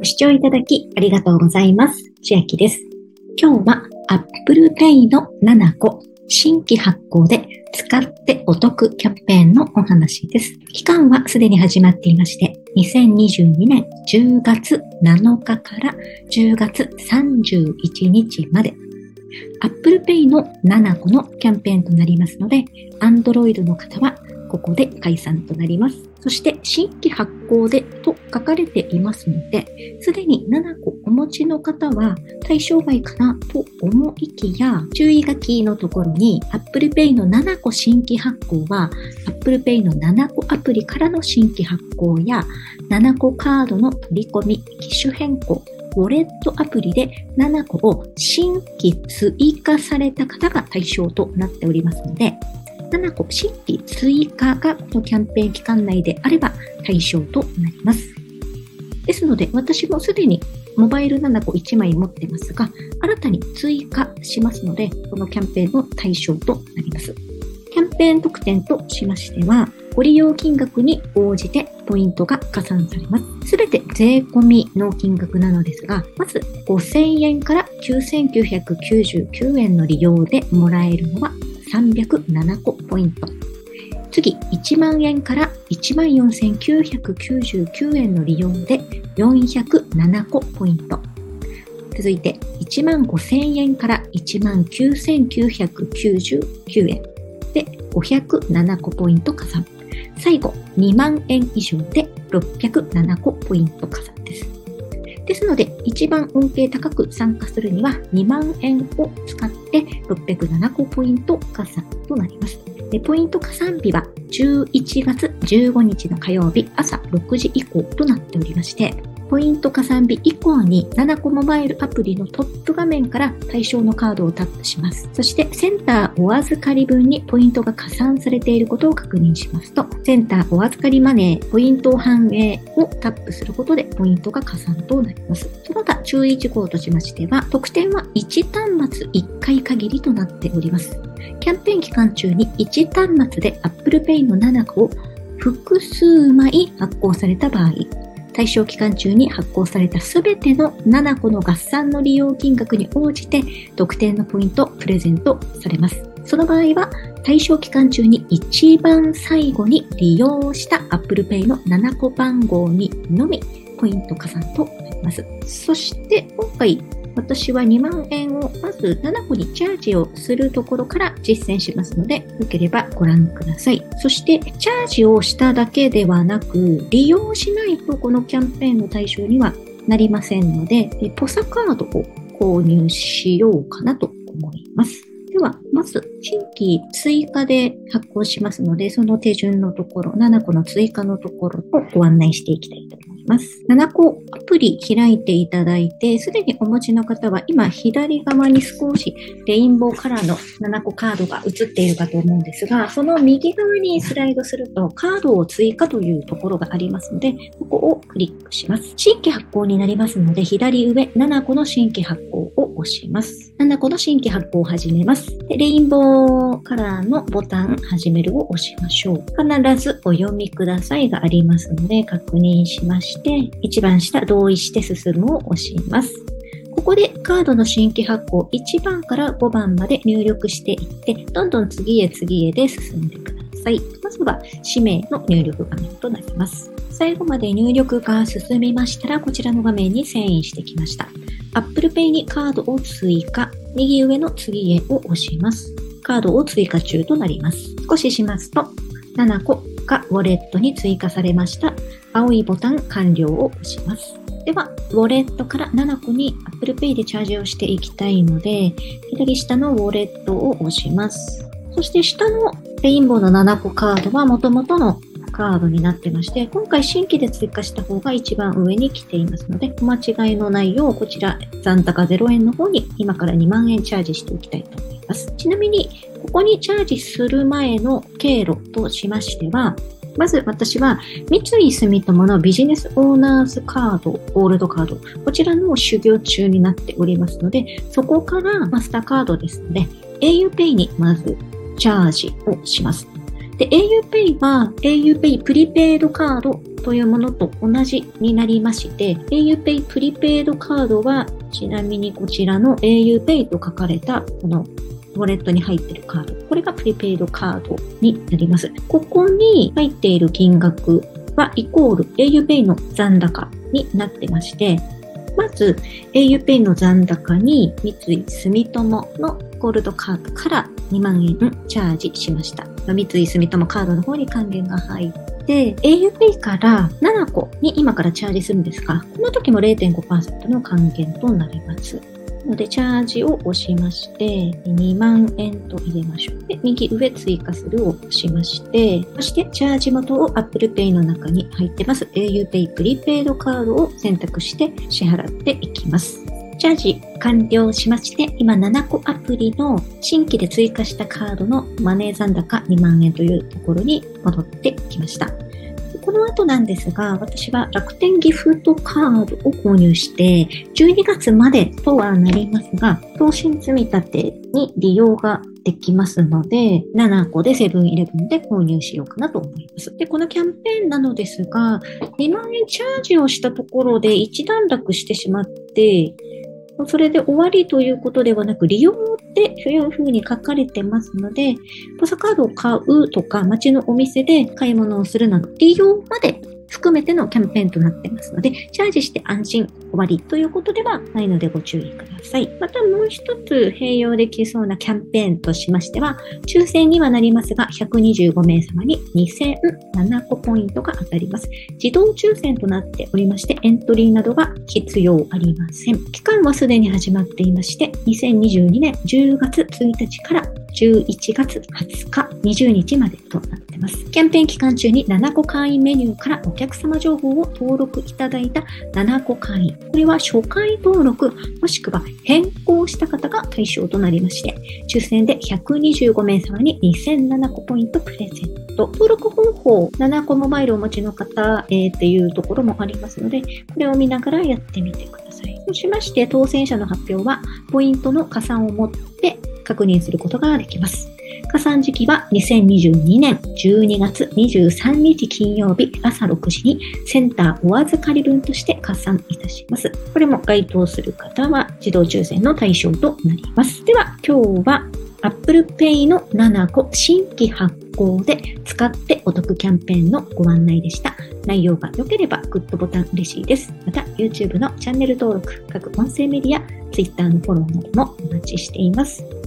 ご視聴いただきありがとうございます。千秋です。今日は Apple Pay の7個新規発行で使ってお得キャンペーンのお話です。期間はすでに始まっていまして、2022年10月7日から10月31日まで Apple Pay の7個のキャンペーンとなりますので、Android の方はここで解散となります。そして新規発行でと書かれていますので、すでに7個お持ちの方は対象外かなと思いきや、注意書きのところに Apple Pay の7個新規発行は Apple Pay の7個アプリからの新規発行や7個カードの取り込み、機種変更、ウォレットアプリで7個を新規追加された方が対象となっておりますので、7個新規追加がこのキャンペーン期間内であれば対象となります。ですので、私もすでにモバイル7個1枚持ってますが、新たに追加しますので、このキャンペーンの対象となります。キャンペーン特典としましては、ご利用金額に応じてポイントが加算されます。すべて税込みの金額なのですが、まず5000円から9999円の利用でもらえるのは307個ポイント。次、1万円から14,999円の利用で407個ポイント。続いて、1万5000円から19,999円で507個ポイント加算。最後、2万円以上で607個ポイント加算です。ですので、一番恩恵高く参加するには2万円を使って607個ポイント加算となります。ポイント加算日は11月15日の火曜日朝6時以降となっておりまして、ポイント加算日以降に7個モバイルアプリのトップ画面から対象のカードをタップします。そしてセンターお預かり分にポイントが加算されていることを確認しますと、センターお預かりマネー、ポイントを反映をタップすることでポイントが加算となります。その他注意事項としましては、特典は1端末1回限りとなっております。キャンペーン期間中に1端末で Apple Pay の7個を複数枚発行された場合、対象期間中に発行されたすべての7個の合算の利用金額に応じて特典のポイントプレゼントされます。その場合は対象期間中に一番最後に利用した Apple Pay の7個番号にのみポイント加算となります。そして今回私は2万円をまず7個にチャージをするところから実践しますので、よければご覧ください。そして、チャージをしただけではなく、利用しないとこのキャンペーンの対象にはなりませんので、ポサカードを購入しようかなと思います。では、まず、新規追加で発行しますので、その手順のところ、7個の追加のところをご案内していきたいと思います。ます。7個アプリ開いていただいて、すでにお持ちの方は今左側に少しレインボーカラーの7個カードが映っているかと思うんですが、その右側にスライドするとカードを追加というところがありますので、ここをクリックします。新規発行になりますので、左上7個の新規発行を押します。7個の新規発行を始めます。レインボーカラーのボタン始めるを押しましょう。必ずお読みくださいがありますので確認しまして、一番下同意して進むを押します。ここでカードの新規発行1番から5番まで入力していって、どんどん次へ次へで進んでください。まずは氏名の入力画面となります。最後まで入力が進みましたら、こちらの画面に遷移してきました。Apple Pay にカードを追加、右上の次へを押します。カードを追加中となります。少ししますと、7個がウォレットに追加されました。青いボタン完了を押します。では、ウォレットから7個に Apple Pay でチャージをしていきたいので、左下のウォレットを押します。そして下のレインボーの7個カードは元々のカードになってまして、今回新規で追加した方が一番上に来ていますので、お間違いのないようこちら残高0円の方に今から2万円チャージしておきたいと思います。ちなみに、ここにチャージする前の経路としましては、まず私は三井住友のビジネスオーナーズカード、ゴールドカード、こちらの修行中になっておりますので、そこからマスターカードですので、auPay にまずチャージをします。で、auPay は auPay プリペイドカードというものと同じになりまして、auPay プリペイドカードは、ちなみにこちらの auPay と書かれたこのウォレットに入っているカード。これがプリペイドカードになります。ここに入っている金額はイコール auPay の残高になってまして、まず auPay の残高に三井住友のゴールドカードから2万円チャージしました。三井住友カードの方に還元が入って、auPay から7個に今からチャージするんですが、この時も0.5%の還元となります。ので、チャージを押しまして、2万円と入れましょう。で、右上追加するを押しまして、そして、チャージ元を Apple Pay の中に入ってます auPay プリペイドカードを選択して支払っていきます。チャージ完了しまして、今7個アプリの新規で追加したカードのマネー残高2万円というところに戻ってきました。この後なんですが、私は楽天ギフトカードを購入して、12月までとはなりますが、投資積み立てに利用ができますので、7個でセブンイレブンで購入しようかなと思います。で、このキャンペーンなのですが、2万円チャージをしたところで一段落してしまって、それで終わりということではなく、利用っていうふうに書かれてますので、ポストカードを買うとか、街のお店で買い物をするなど、利用まで含めてのキャンペーンとなってますので、チャージして安心終わりということではないのでご注意ください。またもう一つ併用できそうなキャンペーンとしましては、抽選にはなりますが、125名様に2007個ポイントが当たります。自動抽選となっておりまして、エントリーなどが必要ありません。期間はすでに始まっていまして、2022年10月1日から11月20日、20日までとなっています。キャンペーン期間中に7個会員メニューからお客様情報を登録いただいた7個会員。これは初回登録、もしくは変更した方が対象となりまして、抽選で125名様に2007個ポイントプレゼント。登録方法、7個モバイルをお持ちの方、えー、っていうところもありますので、これを見ながらやってみてください。そうしまして、当選者の発表は、ポイントの加算を持って確認することができます。加算時期は2022年12月23日金曜日朝6時にセンターお預かり分として加算いたします。これも該当する方は自動抽選の対象となります。では今日は Apple Pay の7個新規発行で使ってお得キャンペーンのご案内でした。内容が良ければグッドボタン嬉しいです。また YouTube のチャンネル登録、各音声メディア、Twitter のフォローなどもお待ちしています。